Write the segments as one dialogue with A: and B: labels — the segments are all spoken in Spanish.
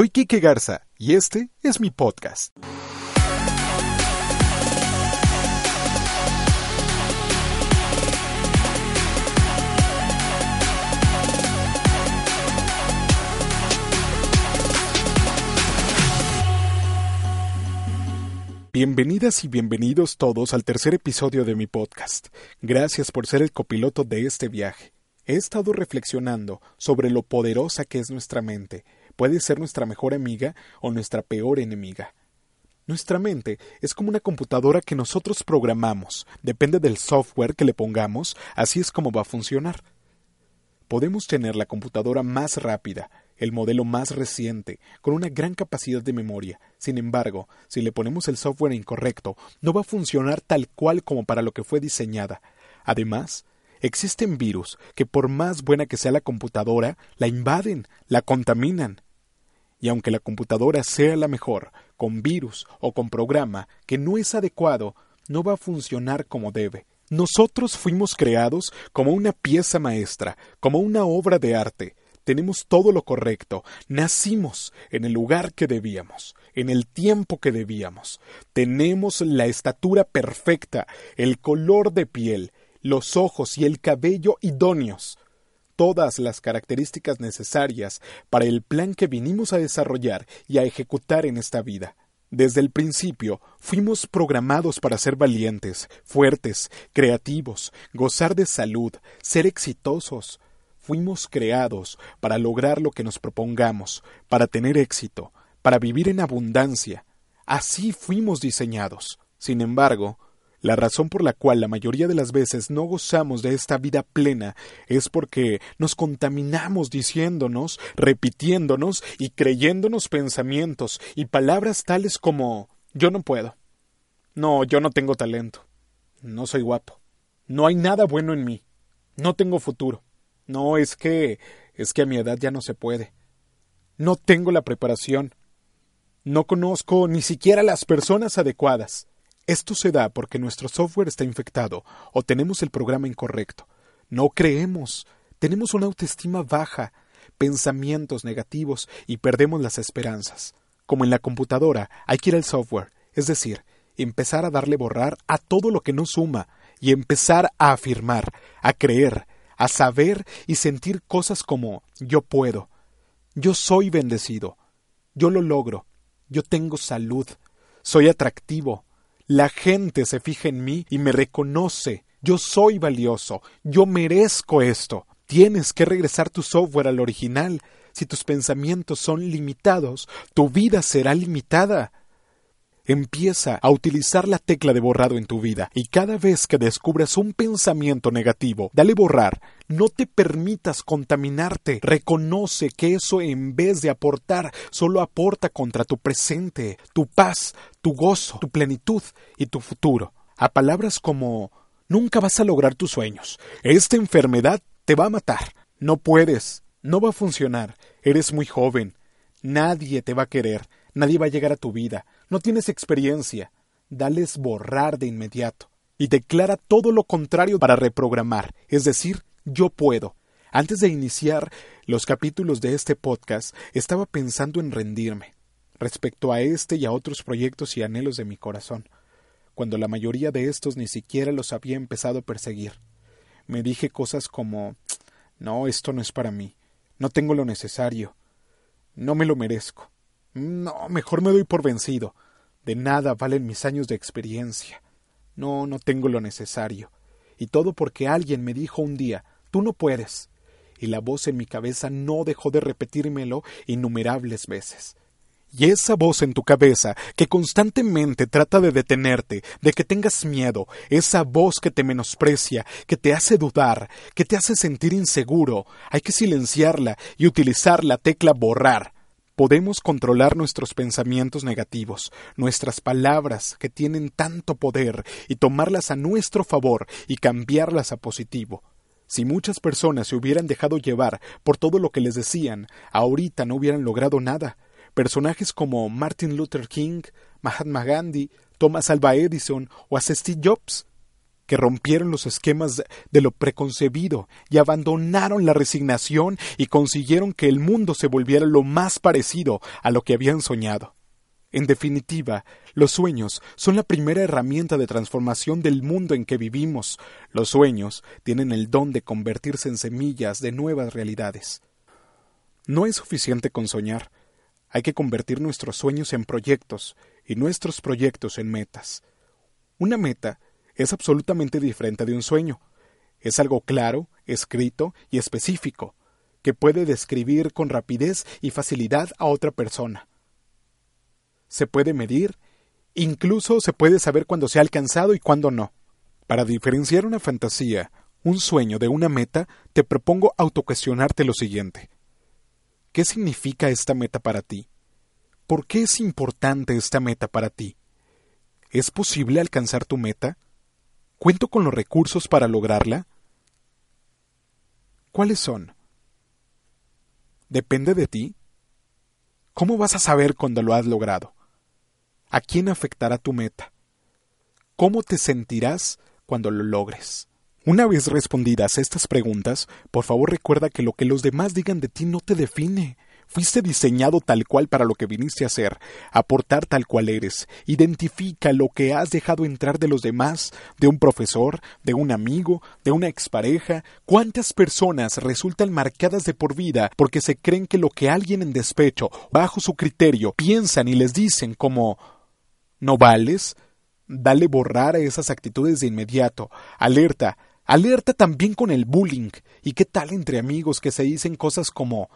A: Soy Kike Garza y este es mi podcast. Bienvenidas y bienvenidos todos al tercer episodio de mi podcast. Gracias por ser el copiloto de este viaje. He estado reflexionando sobre lo poderosa que es nuestra mente. Puede ser nuestra mejor amiga o nuestra peor enemiga. Nuestra mente es como una computadora que nosotros programamos. Depende del software que le pongamos, así es como va a funcionar. Podemos tener la computadora más rápida, el modelo más reciente, con una gran capacidad de memoria. Sin embargo, si le ponemos el software incorrecto, no va a funcionar tal cual como para lo que fue diseñada. Además, existen virus que por más buena que sea la computadora, la invaden, la contaminan. Y aunque la computadora sea la mejor, con virus o con programa que no es adecuado, no va a funcionar como debe. Nosotros fuimos creados como una pieza maestra, como una obra de arte, tenemos todo lo correcto, nacimos en el lugar que debíamos, en el tiempo que debíamos, tenemos la estatura perfecta, el color de piel, los ojos y el cabello idóneos, todas las características necesarias para el plan que vinimos a desarrollar y a ejecutar en esta vida. Desde el principio fuimos programados para ser valientes, fuertes, creativos, gozar de salud, ser exitosos, Fuimos creados para lograr lo que nos propongamos, para tener éxito, para vivir en abundancia. Así fuimos diseñados. Sin embargo, la razón por la cual la mayoría de las veces no gozamos de esta vida plena es porque nos contaminamos diciéndonos, repitiéndonos y creyéndonos pensamientos y palabras tales como yo no puedo. No, yo no tengo talento. No soy guapo. No hay nada bueno en mí. No tengo futuro. No, es que es que a mi edad ya no se puede. No tengo la preparación. No conozco ni siquiera las personas adecuadas. Esto se da porque nuestro software está infectado o tenemos el programa incorrecto. No creemos, tenemos una autoestima baja, pensamientos negativos y perdemos las esperanzas. Como en la computadora, hay que ir al software, es decir, empezar a darle borrar a todo lo que no suma y empezar a afirmar, a creer, a saber y sentir cosas como yo puedo, yo soy bendecido, yo lo logro, yo tengo salud, soy atractivo, la gente se fija en mí y me reconoce, yo soy valioso, yo merezco esto. Tienes que regresar tu software al original. Si tus pensamientos son limitados, tu vida será limitada. Empieza a utilizar la tecla de borrado en tu vida y cada vez que descubras un pensamiento negativo, dale borrar. No te permitas contaminarte. Reconoce que eso en vez de aportar, solo aporta contra tu presente, tu paz, tu gozo, tu plenitud y tu futuro. A palabras como nunca vas a lograr tus sueños. Esta enfermedad te va a matar. No puedes. No va a funcionar. Eres muy joven. Nadie te va a querer. Nadie va a llegar a tu vida. No tienes experiencia. Dales borrar de inmediato. Y declara todo lo contrario para reprogramar, es decir, yo puedo. Antes de iniciar los capítulos de este podcast, estaba pensando en rendirme respecto a este y a otros proyectos y anhelos de mi corazón, cuando la mayoría de estos ni siquiera los había empezado a perseguir. Me dije cosas como No, esto no es para mí, no tengo lo necesario, no me lo merezco. No, mejor me doy por vencido. De nada valen mis años de experiencia. No, no tengo lo necesario. Y todo porque alguien me dijo un día Tú no puedes. Y la voz en mi cabeza no dejó de repetírmelo innumerables veces. Y esa voz en tu cabeza que constantemente trata de detenerte, de que tengas miedo, esa voz que te menosprecia, que te hace dudar, que te hace sentir inseguro, hay que silenciarla y utilizar la tecla borrar podemos controlar nuestros pensamientos negativos, nuestras palabras que tienen tanto poder, y tomarlas a nuestro favor y cambiarlas a positivo. Si muchas personas se hubieran dejado llevar por todo lo que les decían, ahorita no hubieran logrado nada. Personajes como Martin Luther King, Mahatma Gandhi, Thomas Alva Edison o Steve Jobs que rompieron los esquemas de lo preconcebido y abandonaron la resignación y consiguieron que el mundo se volviera lo más parecido a lo que habían soñado. En definitiva, los sueños son la primera herramienta de transformación del mundo en que vivimos. Los sueños tienen el don de convertirse en semillas de nuevas realidades. No es suficiente con soñar, hay que convertir nuestros sueños en proyectos y nuestros proyectos en metas. Una meta es absolutamente diferente de un sueño. Es algo claro, escrito y específico, que puede describir con rapidez y facilidad a otra persona se puede medir, incluso se puede saber cuándo se ha alcanzado y cuándo no. Para diferenciar una fantasía, un sueño de una meta, te propongo autocuestionarte lo siguiente. ¿Qué significa esta meta para ti? ¿Por qué es importante esta meta para ti? ¿Es posible alcanzar tu meta? ¿Cuento con los recursos para lograrla? ¿Cuáles son? ¿Depende de ti? ¿Cómo vas a saber cuándo lo has logrado? ¿A quién afectará tu meta? ¿Cómo te sentirás cuando lo logres? Una vez respondidas estas preguntas, por favor recuerda que lo que los demás digan de ti no te define. Fuiste diseñado tal cual para lo que viniste a hacer, aportar tal cual eres. Identifica lo que has dejado entrar de los demás, de un profesor, de un amigo, de una expareja. ¿Cuántas personas resultan marcadas de por vida porque se creen que lo que alguien en despecho, bajo su criterio, piensan y les dicen como ¿No vales? Dale borrar a esas actitudes de inmediato. Alerta. Alerta también con el bullying. ¿Y qué tal entre amigos que se dicen cosas como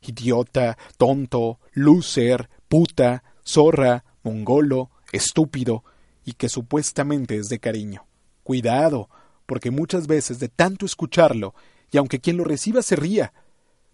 A: idiota, tonto, loser, puta, zorra, mongolo, estúpido, y que supuestamente es de cariño? Cuidado, porque muchas veces de tanto escucharlo, y aunque quien lo reciba se ría,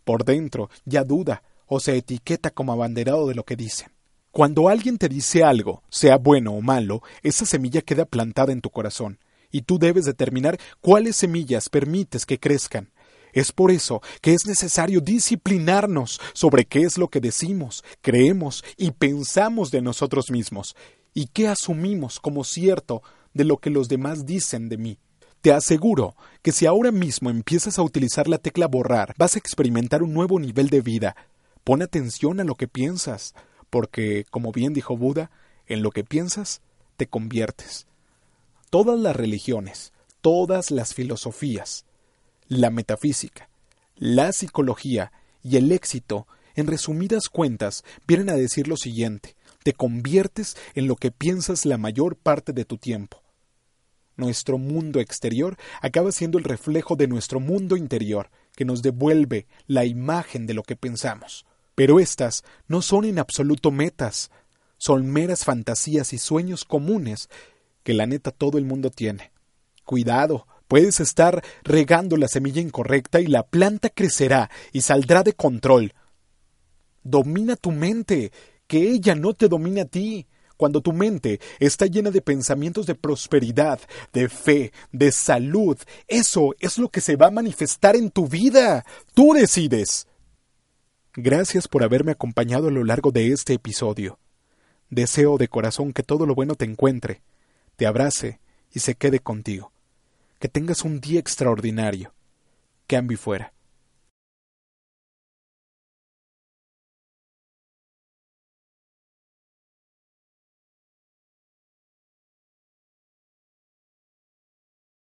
A: por dentro ya duda o se etiqueta como abanderado de lo que dicen. Cuando alguien te dice algo, sea bueno o malo, esa semilla queda plantada en tu corazón, y tú debes determinar cuáles semillas permites que crezcan. Es por eso que es necesario disciplinarnos sobre qué es lo que decimos, creemos y pensamos de nosotros mismos, y qué asumimos como cierto de lo que los demás dicen de mí. Te aseguro que si ahora mismo empiezas a utilizar la tecla borrar, vas a experimentar un nuevo nivel de vida. Pon atención a lo que piensas, porque, como bien dijo Buda, en lo que piensas, te conviertes. Todas las religiones, todas las filosofías, la metafísica, la psicología y el éxito, en resumidas cuentas, vienen a decir lo siguiente, te conviertes en lo que piensas la mayor parte de tu tiempo. Nuestro mundo exterior acaba siendo el reflejo de nuestro mundo interior, que nos devuelve la imagen de lo que pensamos. Pero estas no son en absoluto metas, son meras fantasías y sueños comunes que la neta todo el mundo tiene. Cuidado, puedes estar regando la semilla incorrecta y la planta crecerá y saldrá de control. Domina tu mente, que ella no te domine a ti. Cuando tu mente está llena de pensamientos de prosperidad, de fe, de salud, eso es lo que se va a manifestar en tu vida. Tú decides. Gracias por haberme acompañado a lo largo de este episodio. Deseo de corazón que todo lo bueno te encuentre, te abrace y se quede contigo. Que tengas un día extraordinario. Cambio fuera.